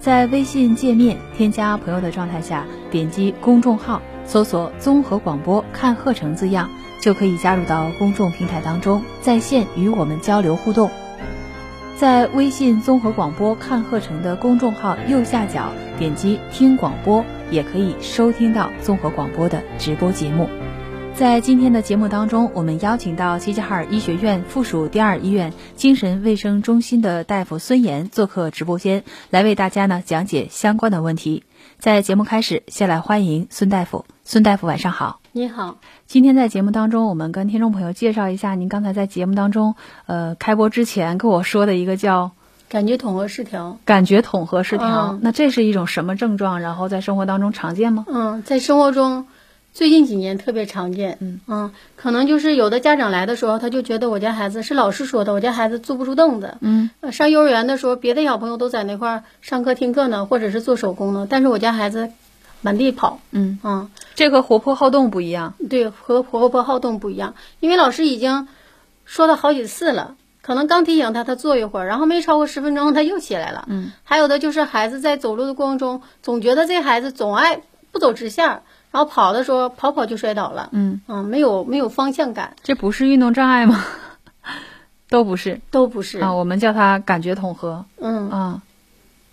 在微信界面添加朋友的状态下，点击公众号，搜索“综合广播看鹤城”字样，就可以加入到公众平台当中，在线与我们交流互动。在微信综合广播看鹤城的公众号右下角点击听广播，也可以收听到综合广播的直播节目。在今天的节目当中，我们邀请到齐齐哈尔医学院附属第二医院精神卫生中心的大夫孙岩做客直播间，来为大家呢讲解相关的问题。在节目开始，先来欢迎孙大夫。孙大夫，晚上好。你好。今天在节目当中，我们跟听众朋友介绍一下您刚才在节目当中，呃，开播之前跟我说的一个叫感觉统合失调。感觉统合失调，那这是一种什么症状？然后在生活当中常见吗？嗯，在生活中。最近几年特别常见，嗯。嗯，可能就是有的家长来的时候，他就觉得我家孩子是老师说的，我家孩子坐不住凳子，嗯，上幼儿园的时候，别的小朋友都在那块儿上课听课呢，或者是做手工呢，但是我家孩子满地跑，嗯。啊，这和活泼好动不一样，对，和活泼好动不一样，因为老师已经说了好几次了，可能刚提醒他，他坐一会儿，然后没超过十分钟，他又起来了，嗯，还有的就是孩子在走路的过程中，总觉得这孩子总爱不走直线。然后跑的时候跑跑就摔倒了，嗯。嗯，没有没有方向感，这不是运动障碍吗？都不是，都不是。啊，我们叫它感觉统合，嗯。啊，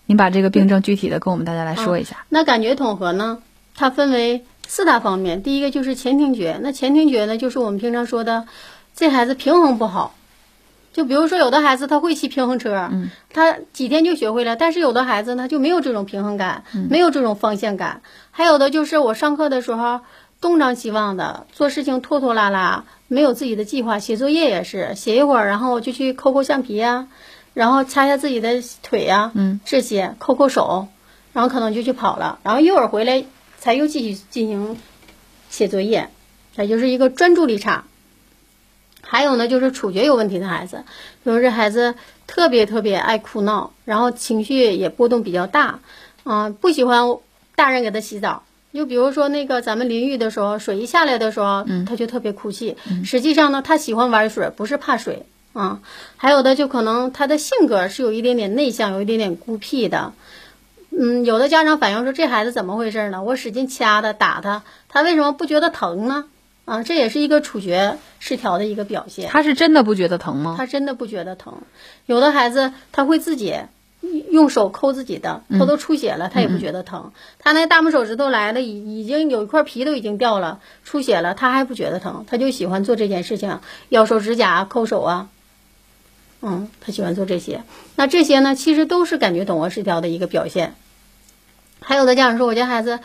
您把这个病症具体的跟我们大家来说一下。那感觉统合呢，它分为四大方面，第一个就是前庭觉，那前庭觉呢，就是我们平常说的，这孩子平衡不好。就比如说，有的孩子他会骑平衡车，他几天就学会了。但是有的孩子呢，就没有这种平衡感，没有这种方向感。还有的就是我上课的时候东张西望的，做事情拖拖拉拉，没有自己的计划。写作业也是写一会儿，然后就去抠抠橡皮呀，然后擦擦自己的腿呀，这些抠抠手，然后可能就去跑了。然后一会儿回来才又继续进行写作业，也就是一个专注力差。还有呢，就是处决有问题的孩子，比如这孩子特别特别爱哭闹，然后情绪也波动比较大，啊，不喜欢大人给他洗澡。就比如说那个咱们淋浴的时候，水一下来的时候，他就特别哭泣。实际上呢，他喜欢玩水，不是怕水啊。还有的就可能他的性格是有一点点内向，有一点点孤僻的。嗯，有的家长反映说，这孩子怎么回事呢？我使劲掐他打他，他为什么不觉得疼呢？啊，这也是一个触觉失调的一个表现。他是真的不觉得疼吗？他真的不觉得疼。有的孩子他会自己用手抠自己的，他都出血了，他也不觉得疼。他那大拇手指头来了，已已经有一块皮都已经掉了，出血了，他还不觉得疼，他就喜欢做这件事情，咬手指甲、抠手啊。嗯，他喜欢做这些。那这些呢，其实都是感觉统合失调的一个表现。还有的家长说，我家孩子。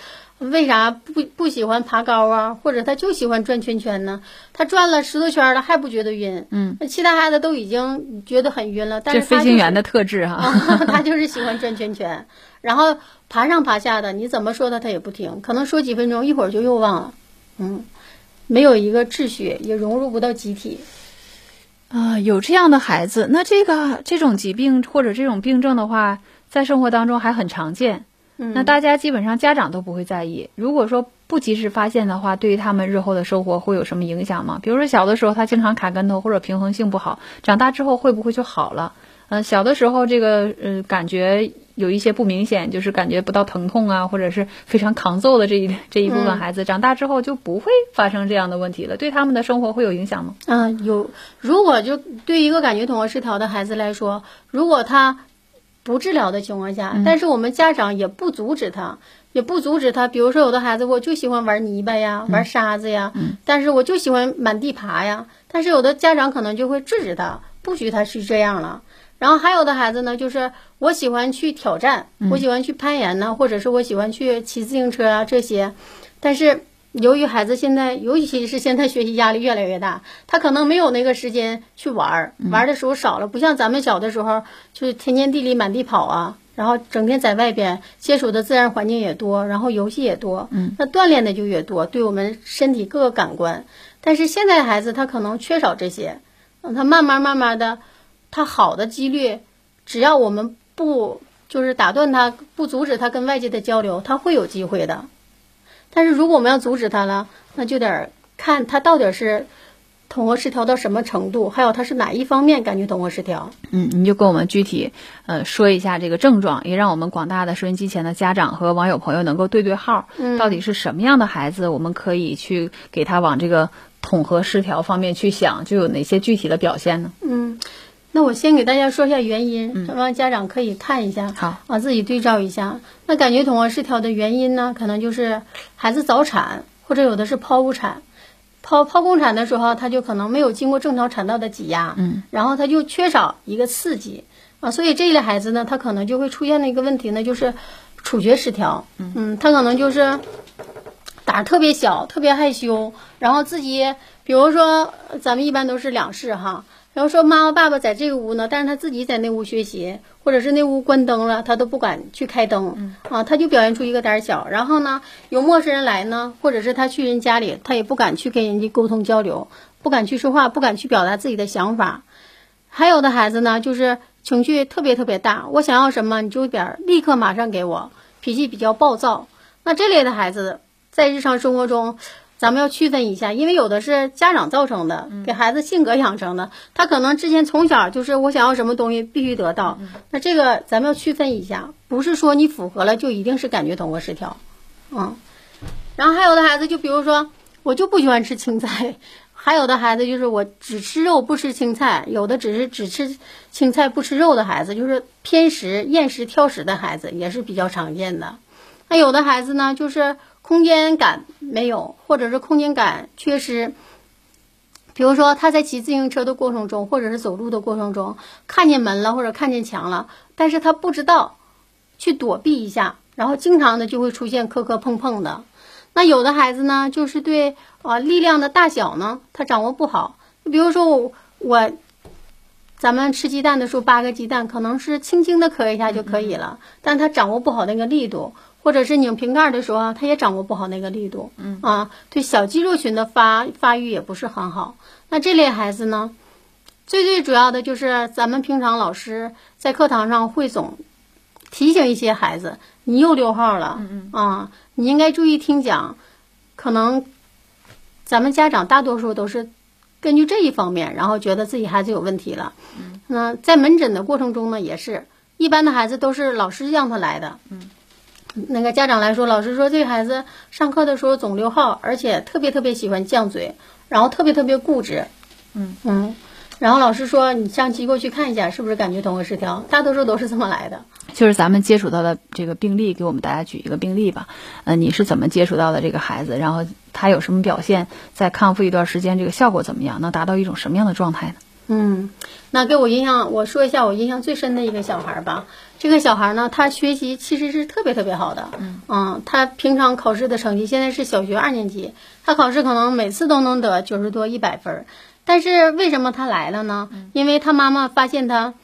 为啥不不喜欢爬高啊？或者他就喜欢转圈圈呢？他转了十多圈了还不觉得晕？嗯，那其他孩子都已经觉得很晕了。但是飞行员的特质哈，他就是喜欢转圈圈，然后爬上爬下的，你怎么说他他也不听，可能说几分钟，一会儿就又忘了。嗯，没有一个秩序，也融入不到集体。啊，有这样的孩子，那这个这种疾病或者这种病症的话，在生活当中还很常见。那大家基本上家长都不会在意。如果说不及时发现的话，对于他们日后的生活会有什么影响吗？比如说小的时候他经常卡跟头或者平衡性不好，长大之后会不会就好了？嗯，小的时候这个呃感觉有一些不明显，就是感觉不到疼痛啊，或者是非常抗揍的这一这一部分孩子，长大之后就不会发生这样的问题了。对他们的生活会有影响吗？嗯，有。如果就对一个感觉统合失调的孩子来说，如果他不治疗的情况下，但是我们家长也不阻止他，也不阻止他。比如说，有的孩子我就喜欢玩泥巴呀，玩沙子呀，但是我就喜欢满地爬呀。但是有的家长可能就会制止他，不许他去这样了。然后还有的孩子呢，就是我喜欢去挑战，我喜欢去攀岩呢，或者是我喜欢去骑自行车啊这些。但是由于孩子现在，尤其是现在学习压力越来越大，他可能没有那个时间去玩儿，玩的时候少了，不像咱们小的时候，就是田间地里满地跑啊，然后整天在外边接触的自然环境也多，然后游戏也多，那锻炼的就越多，对我们身体各个感官。但是现在孩子他可能缺少这些，他慢慢慢慢的。他好的几率，只要我们不就是打断他，不阻止他跟外界的交流，他会有机会的。但是如果我们要阻止他了，那就得看他到底是统合失调到什么程度，还有他是哪一方面感觉统合失调。嗯，你就跟我们具体呃说一下这个症状，也让我们广大的收音机前的家长和网友朋友能够对对号，到底是什么样的孩子，我们可以去给他往这个统合失调方面去想，就有哪些具体的表现呢？嗯。那我先给大家说一下原因，让家长可以看一下，好啊，自己对照一下。那感觉统合失调的原因呢，可能就是孩子早产，或者有的是剖腹产。剖剖宫产的时候，他就可能没有经过正常产道的挤压，嗯，然后他就缺少一个刺激啊，所以这一类孩子呢，他可能就会出现的一个问题呢，就是触觉失调，嗯，他可能就是胆儿特别小，特别害羞，然后自己，比如说咱们一般都是两室哈。然后说妈妈爸爸在这个屋呢，但是他自己在那屋学习，或者是那屋关灯了，他都不敢去开灯，啊，他就表现出一个胆小。然后呢，有陌生人来呢，或者是他去人家里，他也不敢去跟人家沟通交流，不敢去说话，不敢去表达自己的想法。还有的孩子呢，就是情绪特别特别大，我想要什么你就点立刻马上给我，脾气比较暴躁。那这类的孩子在日常生活中。咱们要区分一下，因为有的是家长造成的，给孩子性格养成的，他可能之前从小就是我想要什么东西必须得到，那这个咱们要区分一下，不是说你符合了就一定是感觉统合失调，嗯，然后还有的孩子就比如说我就不喜欢吃青菜，还有的孩子就是我只吃肉不吃青菜，有的只是只吃青菜不吃肉的孩子，就是偏食厌食挑食的孩子也是比较常见的，那有的孩子呢就是。空间感没有，或者是空间感缺失。比如说，他在骑自行车的过程中，或者是走路的过程中，看见门了或者看见墙了，但是他不知道去躲避一下，然后经常的就会出现磕磕碰碰的。那有的孩子呢，就是对啊力量的大小呢，他掌握不好。比如说我我，咱们吃鸡蛋的时候，八个鸡蛋可能是轻轻的磕一下就可以了，但他掌握不好那个力度。或者是拧瓶盖的时候，他也掌握不好那个力度，嗯啊，对小肌肉群的发发育也不是很好。那这类孩子呢，最最主要的就是咱们平常老师在课堂上汇总提醒一些孩子，你又溜号了，嗯嗯啊，你应该注意听讲。可能咱们家长大多数都是根据这一方面，然后觉得自己孩子有问题了。嗯，那在门诊的过程中呢，也是一般的孩子都是老师让他来的，嗯。那个家长来说，老师说这孩子上课的时候总溜号，而且特别特别喜欢犟嘴，然后特别特别固执，嗯嗯，然后老师说你上机构去看一下，是不是感觉统合失调？大多数都是这么来的。就是咱们接触到的这个病例，给我们大家举一个病例吧。呃，你是怎么接触到的这个孩子？然后他有什么表现？在康复一段时间，这个效果怎么样？能达到一种什么样的状态呢？嗯，那给我印象，我说一下我印象最深的一个小孩吧。这个小孩呢，他学习其实是特别特别好的。嗯，他平常考试的成绩现在是小学二年级，他考试可能每次都能得九十多、一百分。但是为什么他来了呢？因为他妈妈发现他，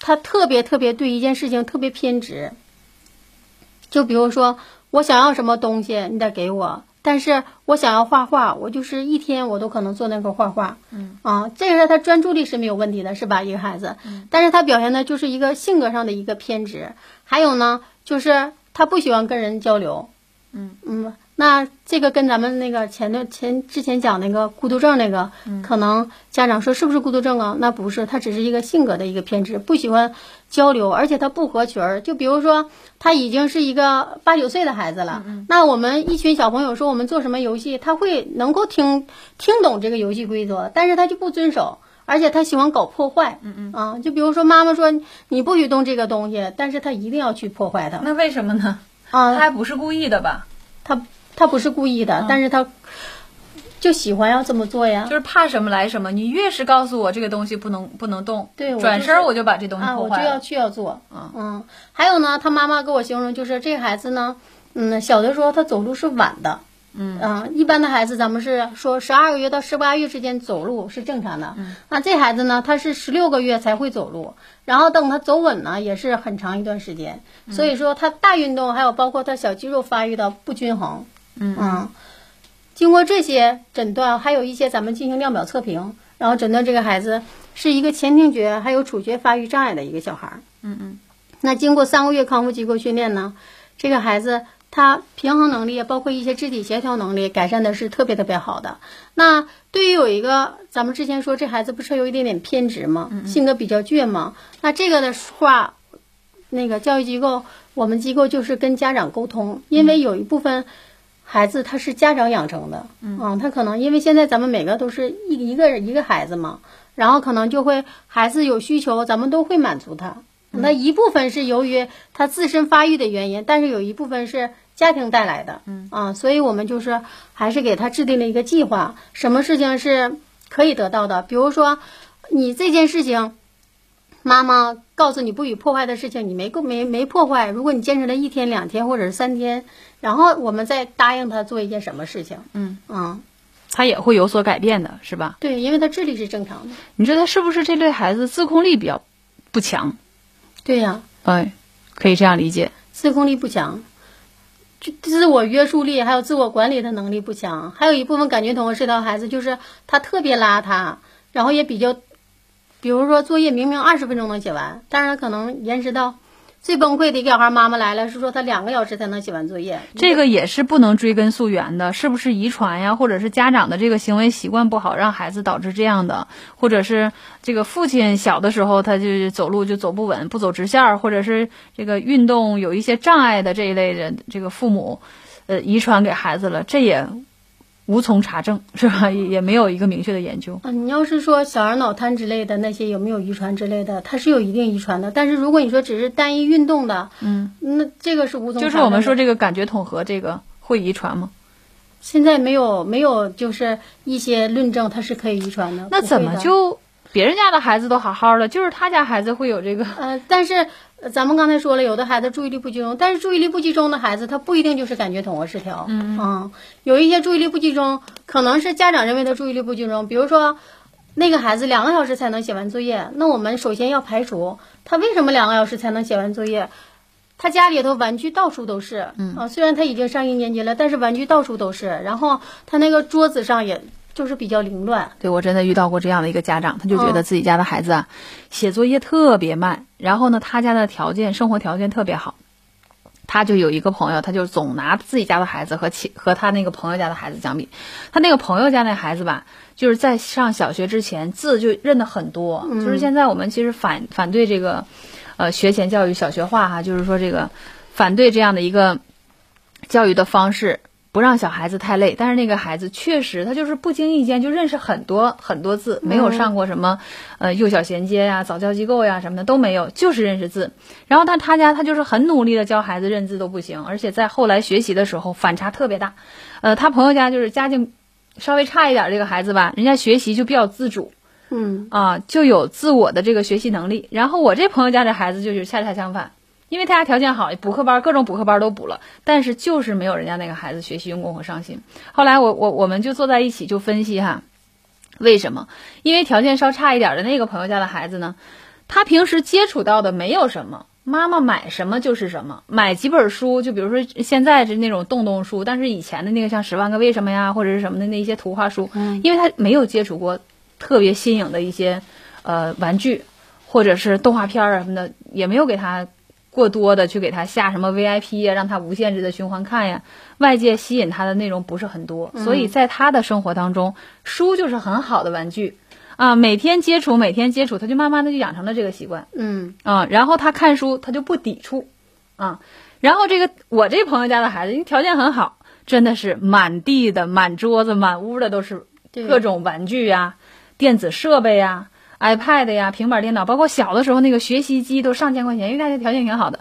他特别特别对一件事情特别偏执。就比如说，我想要什么东西，你得给我。但是我想要画画，我就是一天我都可能坐那块画画。嗯啊，这个是他专注力是没有问题的，是吧？一个孩子，但是他表现的就是一个性格上的一个偏执。还有呢，就是他不喜欢跟人交流。嗯嗯，那这个跟咱们那个前段前之前讲那个孤独症那个，可能家长说是不是孤独症啊？那不是，他只是一个性格的一个偏执，不喜欢交流，而且他不合群儿。就比如说，他已经是一个八九岁的孩子了，那我们一群小朋友说我们做什么游戏，他会能够听听懂这个游戏规则，但是他就不遵守，而且他喜欢搞破坏。嗯嗯啊，就比如说妈妈说你不许动这个东西，但是他一定要去破坏它。那为什么呢？啊，他还不是故意的吧？他。他不是故意的，但是他就喜欢要这么做呀，就是怕什么来什么。你越是告诉我这个东西不能不能动，对，转身我就把这东西破坏了。我就要去要做，嗯嗯。还有呢，他妈妈给我形容就是这孩子呢，嗯，小的时候他走路是晚的，嗯啊，一般的孩子咱们是说十二个月到十八月之间走路是正常的，那这孩子呢，他是十六个月才会走路，然后等他走稳呢，也是很长一段时间。所以说他大运动还有包括他小肌肉发育的不均衡。嗯，经过这些诊断，还有一些咱们进行量表测评，然后诊断这个孩子是一个前庭觉还有触觉发育障碍的一个小孩儿。嗯嗯。那经过三个月康复机构训练呢，这个孩子他平衡能力包括一些肢体协调能力改善的是特别特别好的。那对于有一个咱们之前说这孩子不是有一点点偏执吗？性格比较倔吗？那这个的话，那个教育机构我们机构就是跟家长沟通，因为有一部分。孩子他是家长养成的，嗯，他可能因为现在咱们每个都是一一个一个孩子嘛，然后可能就会孩子有需求，咱们都会满足他。那一部分是由于他自身发育的原因，但是有一部分是家庭带来的，嗯啊，所以我们就是还是给他制定了一个计划，什么事情是可以得到的，比如说你这件事情。妈妈告诉你不许破坏的事情，你没够没没破坏。如果你坚持了一天、两天或者是三天，然后我们再答应他做一件什么事情，嗯嗯，他也会有所改变的，是吧？对，因为他智力是正常的。你说他是不是这类孩子自控力比较不强？对呀，哎，可以这样理解，自控力不强，就自我约束力还有自我管理的能力不强。还有一部分感觉统合失调孩子，就是他特别邋遢，然后也比较。比如说作业明明二十分钟能写完，但是可能延迟到最崩溃的一个小孩妈妈来了，是说他两个小时才能写完作业。这个也是不能追根溯源的，是不是遗传呀？或者是家长的这个行为习惯不好，让孩子导致这样的？或者是这个父亲小的时候他就走路就走不稳，不走直线儿，或者是这个运动有一些障碍的这一类的这个父母，呃，遗传给孩子了，这也。无从查证，是吧？也也没有一个明确的研究。啊，你要是说小儿脑瘫之类的那些有没有遗传之类的，它是有一定遗传的。但是如果你说只是单一运动的，嗯，那这个是无从。就是我们说这个感觉统合这个会遗传吗？现在没有没有，就是一些论证它是可以遗传的。那怎么就别人家的孩子都好好的，就是他家孩子会有这个？呃，但是。咱们刚才说了，有的孩子注意力不集中，但是注意力不集中的孩子，他不一定就是感觉统合失调。嗯，有一些注意力不集中，可能是家长认为他注意力不集中。比如说，那个孩子两个小时才能写完作业，那我们首先要排除他为什么两个小时才能写完作业。他家里头玩具到处都是，啊，虽然他已经上一年级了，但是玩具到处都是。然后他那个桌子上也。就是比较凌乱，对我真的遇到过这样的一个家长，他就觉得自己家的孩子啊，写作业特别慢，然后呢，他家的条件生活条件特别好，他就有一个朋友，他就总拿自己家的孩子和其和他那个朋友家的孩子相比，他那个朋友家那孩子吧，就是在上小学之前字就认得很多，就是现在我们其实反反对这个，呃，学前教育小学化哈，就是说这个反对这样的一个教育的方式。不让小孩子太累，但是那个孩子确实他就是不经意间就认识很多很多字，没有上过什么呃幼小衔接呀、早教机构呀什么的都没有，就是认识字。然后但他家他就是很努力的教孩子认字都不行，而且在后来学习的时候反差特别大。呃，他朋友家就是家境稍微差一点，这个孩子吧，人家学习就比较自主，嗯啊就有自我的这个学习能力。然后我这朋友家的孩子就是恰恰相反。因为他家条件好，补课班各种补课班都补了，但是就是没有人家那个孩子学习用功和上心。后来我我我们就坐在一起就分析哈，为什么？因为条件稍差一点的那个朋友家的孩子呢，他平时接触到的没有什么，妈妈买什么就是什么，买几本书，就比如说现在是那种洞洞书，但是以前的那个像《十万个为什么》呀，或者是什么的那些图画书，因为他没有接触过特别新颖的一些呃玩具，或者是动画片儿什么的，也没有给他。过多的去给他下什么 VIP 呀，让他无限制的循环看呀，外界吸引他的内容不是很多，所以在他的生活当中，书就是很好的玩具。啊，每天接触，每天接触，他就慢慢的就养成了这个习惯，嗯。啊，然后他看书他就不抵触。啊，然后这个我这朋友家的孩子，因为条件很好，真的是满地的、满桌子、满屋的都是各种玩具呀、电子设备呀。iPad 呀，平板电脑，包括小的时候那个学习机都上千块钱，因为他家条件挺好的，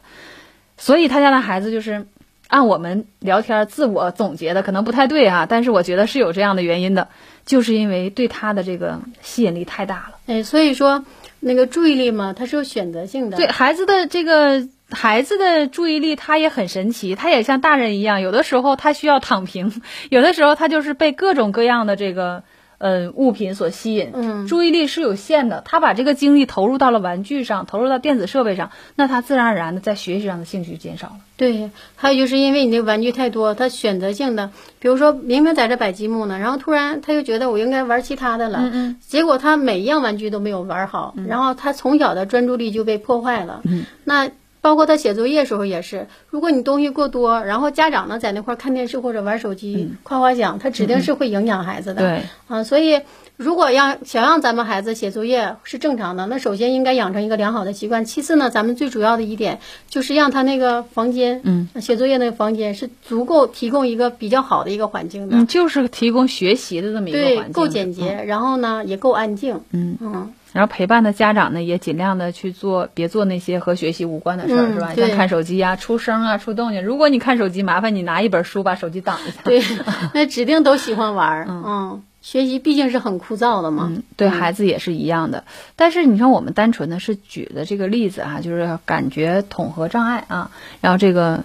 所以他家的孩子就是按我们聊天自我总结的，可能不太对啊，但是我觉得是有这样的原因的，就是因为对他的这个吸引力太大了。哎，所以说那个注意力嘛，它是有选择性的。对孩子的这个孩子的注意力，他也很神奇，他也像大人一样，有的时候他需要躺平，有的时候他就是被各种各样的这个。呃，物品所吸引，嗯，注意力是有限的。他把这个精力投入到了玩具上，投入到电子设备上，那他自然而然的在学习上的兴趣减少了。对，还有就是因为你那玩具太多，他选择性的，比如说明明在这摆积木呢，然后突然他又觉得我应该玩其他的了，嗯嗯，结果他每一样玩具都没有玩好，然后他从小的专注力就被破坏了。嗯，那。包括他写作业时候也是，如果你东西过多，然后家长呢在那块看电视或者玩手机、夸夸奖，他指定是会影响孩子的。对，啊，所以如果让想让咱们孩子写作业是正常的，那首先应该养成一个良好的习惯。其次呢，咱们最主要的一点就是让他那个房间，嗯，写作业那个房间是足够提供一个比较好的一个环境的。嗯，就是提供学习的这么一个环境，够简洁，然后呢也够安静。嗯嗯。然后陪伴的家长呢，也尽量的去做，别做那些和学习无关的事儿，是吧？像看手机啊、出声啊、出动静。如果你看手机，麻烦你拿一本书把手机挡一下。对，那指定都喜欢玩儿。嗯，学习毕竟是很枯燥的嘛。嗯，对孩子也是一样的。但是你看我们单纯的是举的这个例子啊，就是感觉统合障碍啊，然后这个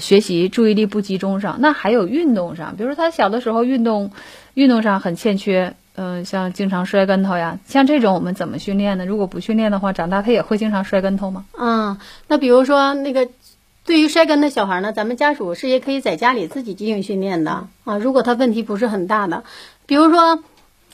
学习注意力不集中上，那还有运动上，比如说他小的时候运动运动上很欠缺。嗯，像经常摔跟头呀，像这种我们怎么训练呢？如果不训练的话，长大他也会经常摔跟头吗？嗯，那比如说那个，对于摔跟的小孩呢，咱们家属是也可以在家里自己进行训练的啊。如果他问题不是很大的，比如说。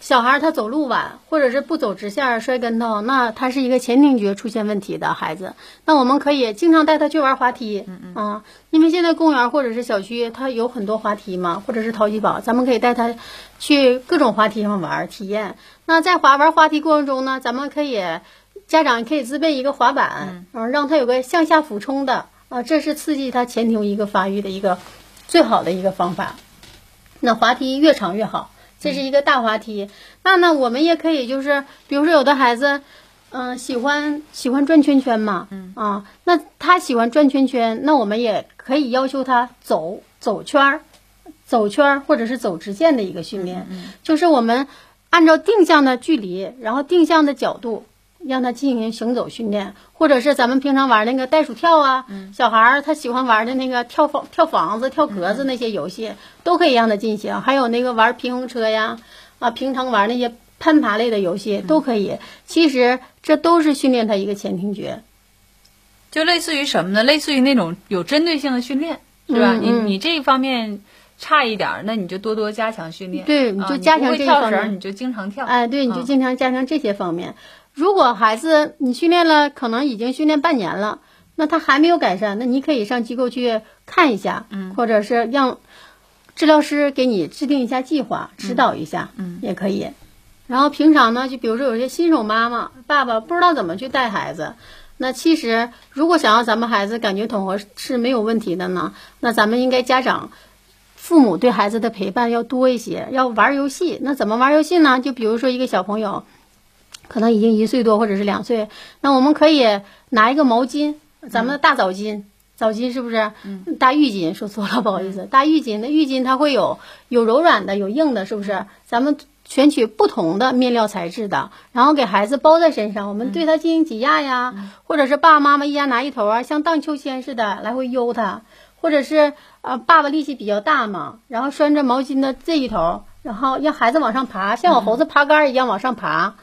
小孩他走路晚，或者是不走直线摔跟头，那他是一个前庭觉出现问题的孩子。那我们可以经常带他去玩滑梯，啊，因为现在公园或者是小区它有很多滑梯嘛，或者是淘气堡，咱们可以带他去各种滑梯上玩体验。那在滑玩滑梯过程中呢，咱们可以家长可以自备一个滑板，啊，让他有个向下俯冲的，啊，这是刺激他前庭一个发育的一个最好的一个方法。那滑梯越长越好。这是一个大滑梯，那呢，我们也可以就是，比如说有的孩子，嗯，喜欢喜欢转圈圈嘛，嗯啊，那他喜欢转圈圈，那我们也可以要求他走走圈儿，走圈儿或者是走直线的一个训练，就是我们按照定向的距离，然后定向的角度。让他进行行走训练，或者是咱们平常玩那个袋鼠跳啊，小孩儿他喜欢玩的那个跳房、跳房子、跳格子那些游戏，都可以让他进行。还有那个玩平衡车呀，啊，平常玩那些攀爬类的游戏都可以。其实这都是训练他一个前庭觉，就类似于什么呢？类似于那种有针对性的训练，是吧？你你这一方面差一点，那你就多多加强训练。对，你就加强这方面，你就经常跳。哎，对，你就经常加强这些方面。如果孩子你训练了，可能已经训练半年了，那他还没有改善，那你可以上机构去看一下，嗯，或者是让治疗师给你制定一下计划，指导一下，嗯，也可以。然后平常呢，就比如说有些新手妈妈、爸爸不知道怎么去带孩子，那其实如果想要咱们孩子感觉统合是没有问题的呢，那咱们应该家长、父母对孩子的陪伴要多一些，要玩游戏。那怎么玩游戏呢？就比如说一个小朋友。可能已经一岁多或者是两岁，那我们可以拿一个毛巾，咱们的大澡巾，澡巾是不是？嗯大浴巾说错了，不好意思，大浴巾。那浴巾它会有有柔软的，有硬的，是不是？咱们选取不同的面料材质的，然后给孩子包在身上，我们对他进行挤压呀，或者是爸爸妈妈一家拿一头啊，像荡秋千似的来回悠他，或者是呃爸爸力气比较大嘛，然后拴着毛巾的这一头，然后让孩子往上爬，像我猴子爬杆一样往上爬。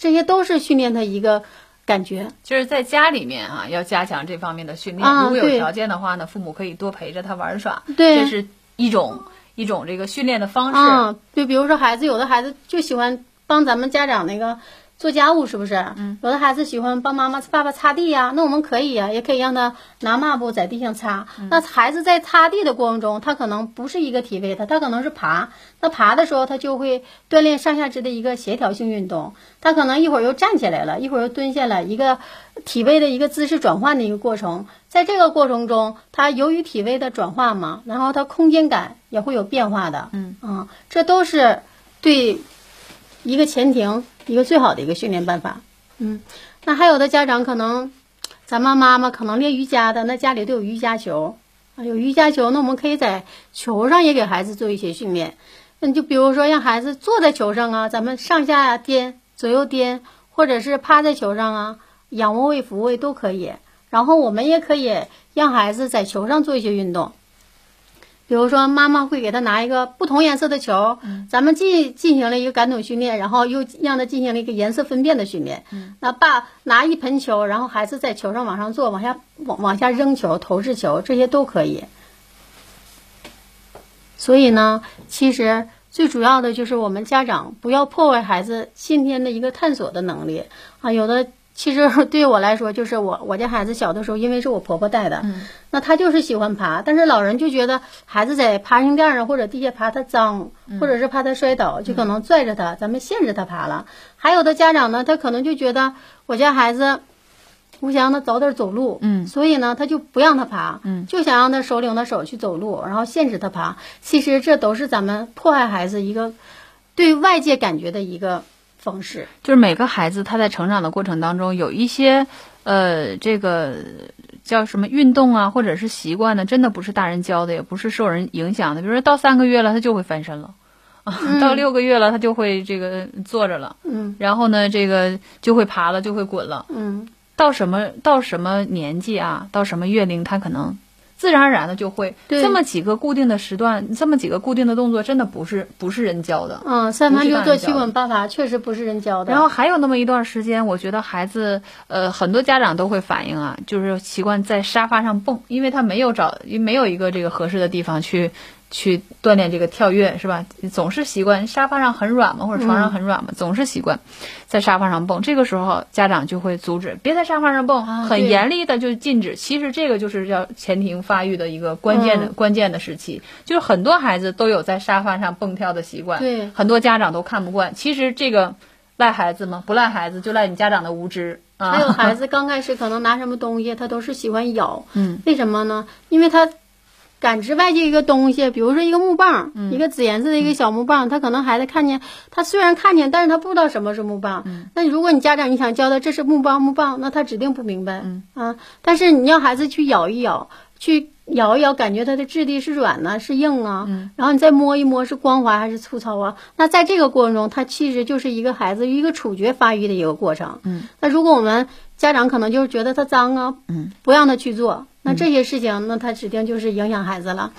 这些都是训练的一个感觉，就是在家里面啊，要加强这方面的训练。如果有条件的话呢，父母可以多陪着他玩耍，这是一种一种这个训练的方式。嗯，就比如说孩子，有的孩子就喜欢帮咱们家长那个做家务是不是？嗯，有的孩子喜欢帮妈妈、爸爸擦地呀，那我们可以呀，也可以让他拿抹布在地上擦。那孩子在擦地的过程中，他可能不是一个体位的，他可能是爬。那爬的时候，他就会锻炼上下肢的一个协调性运动。他可能一会儿又站起来了，一会儿又蹲下来，一个体位的一个姿势转换的一个过程。在这个过程中，他由于体位的转换嘛，然后他空间感也会有变化的。嗯啊，这都是对一个前庭。一个最好的一个训练办法，嗯，那还有的家长可能，咱们妈妈可能练瑜伽的，那家里都有瑜伽球，有瑜伽球，那我们可以在球上也给孩子做一些训练，那就比如说让孩子坐在球上啊，咱们上下颠、左右颠，或者是趴在球上啊，仰卧位、俯卧位都可以。然后我们也可以让孩子在球上做一些运动。比如说，妈妈会给他拿一个不同颜色的球，咱们进进行了一个感统训练，然后又让他进行了一个颜色分辨的训练。那爸拿一盆球，然后孩子在球上往上坐，往下往往下扔球、投掷球，这些都可以。所以呢，其实最主要的就是我们家长不要破坏孩子先天的一个探索的能力啊，有的。其实 对我来说，就是我我家孩子小的时候，因为是我婆婆带的，那他就是喜欢爬，但是老人就觉得孩子在爬行垫上或者地下爬他脏，或者是怕他摔倒，就可能拽着他，咱们限制他爬了。还有的家长呢，他可能就觉得我家孩子，我想让他早点走路，嗯，所以呢，他就不让他爬，嗯，就想让他手领着手去走路，然后限制他爬。其实这都是咱们迫害孩子一个对外界感觉的一个。方式就是每个孩子他在成长的过程当中有一些，呃，这个叫什么运动啊，或者是习惯呢，真的不是大人教的，也不是受人影响的。比如说到三个月了，他就会翻身了，啊，到六个月了，他就会这个坐着了，嗯，然后呢，这个就会爬了，就会滚了，嗯，到什么到什么年纪啊，到什么月龄，他可能。自然而然的就会这么几个固定的时段，这么几个固定的动作，真的不是不是人教的。嗯，三分钟做七滚八爬，确实不是人教的。然后还有那么一段时间，我觉得孩子，呃，很多家长都会反映啊，就是习惯在沙发上蹦，因为他没有找，没有一个这个合适的地方去。去锻炼这个跳跃是吧？总是习惯沙发上很软嘛，或者床上很软嘛，总是习惯在沙发上蹦。这个时候家长就会阻止，别在沙发上蹦，很严厉的就禁止。其实这个就是叫前庭发育的一个关键的关键的时期，就是很多孩子都有在沙发上蹦跳的习惯。对，很多家长都看不惯。其实这个赖孩子吗？不赖孩子，就赖你家长的无知。还有孩子刚开始可能拿什么东西，他都是喜欢咬。嗯，为什么呢？因为他。感知外界一个东西，比如说一个木棒，一个紫颜色的一个小木棒，他可能孩子看见，他虽然看见，但是他不知道什么是木棒。那如果你家长你想教他这是木棒木棒，那他指定不明白。啊，但是你让孩子去咬一咬，去咬一咬，感觉它的质地是软呢，是硬啊，然后你再摸一摸，是光滑还是粗糙啊？那在这个过程中，他其实就是一个孩子一个触觉发育的一个过程。那如果我们家长可能就是觉得他脏啊，嗯不让他去做。那这些事情，那他指定就是影响孩子了。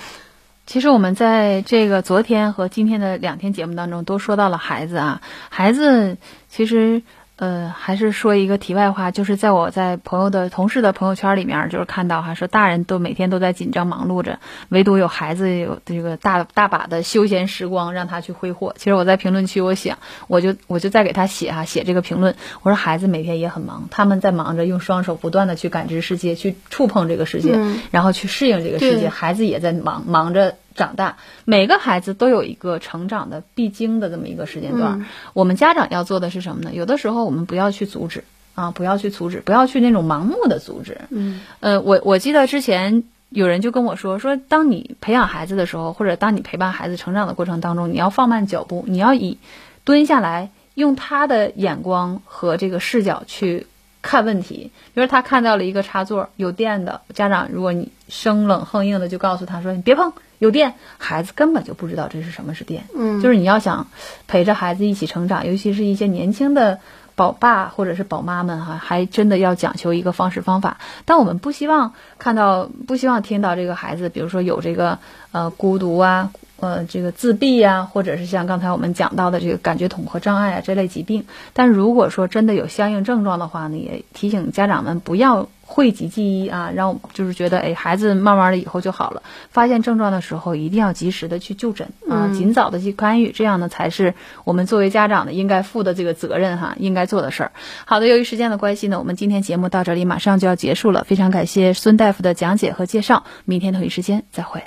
其实我们在这个昨天和今天的两天节目当中都说到了孩子啊，孩子其实。呃，还是说一个题外话，就是在我在朋友的同事的朋友圈里面，就是看到哈，说大人都每天都在紧张忙碌着，唯独有孩子有这个大大把的休闲时光让他去挥霍。其实我在评论区，我想，我就 我就再给他写哈，写这个评论，我说孩子每天也很忙，他们在忙着用双手不断的去感知世界，去触碰这个世界，然后去适应这个世界，孩子也在忙忙着。长大，每个孩子都有一个成长的必经的这么一个时间段。我们家长要做的是什么呢？有的时候我们不要去阻止啊，不要去阻止，不要去那种盲目的阻止。嗯，呃，我我记得之前有人就跟我说，说当你培养孩子的时候，或者当你陪伴孩子成长的过程当中，你要放慢脚步，你要以蹲下来，用他的眼光和这个视角去。看问题，比如他看到了一个插座有电的，家长如果你生冷横硬的就告诉他说你别碰有电，孩子根本就不知道这是什么是电。嗯，就是你要想陪着孩子一起成长，尤其是一些年轻的宝爸或者是宝妈们哈，还真的要讲求一个方式方法。但我们不希望看到，不希望听到这个孩子，比如说有这个呃孤独啊。呃这个自闭呀，或者是像刚才我们讲到的这个感觉统合障碍啊这类疾病。但如果说真的有相应症状的话呢，也提醒家长们不要。讳疾忌医啊，让就是觉得哎，孩子慢慢的以后就好了。发现症状的时候，一定要及时的去就诊啊，尽早的去干预，这样呢才是我们作为家长的应该负的这个责任哈，应该做的事儿。好的，由于时间的关系呢，我们今天节目到这里马上就要结束了，非常感谢孙大夫的讲解和介绍，明天同一时间再会。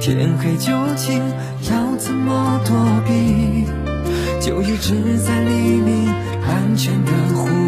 天黑究竟要怎么躲避，就一直在黎明安全的呼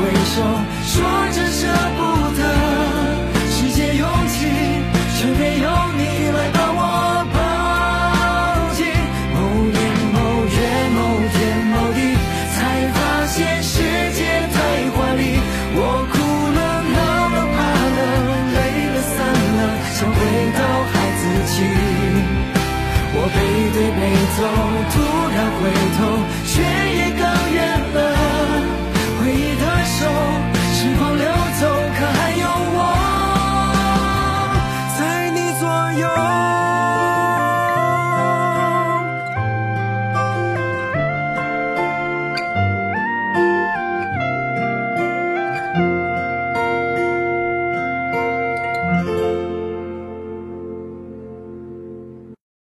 回首说着舍不得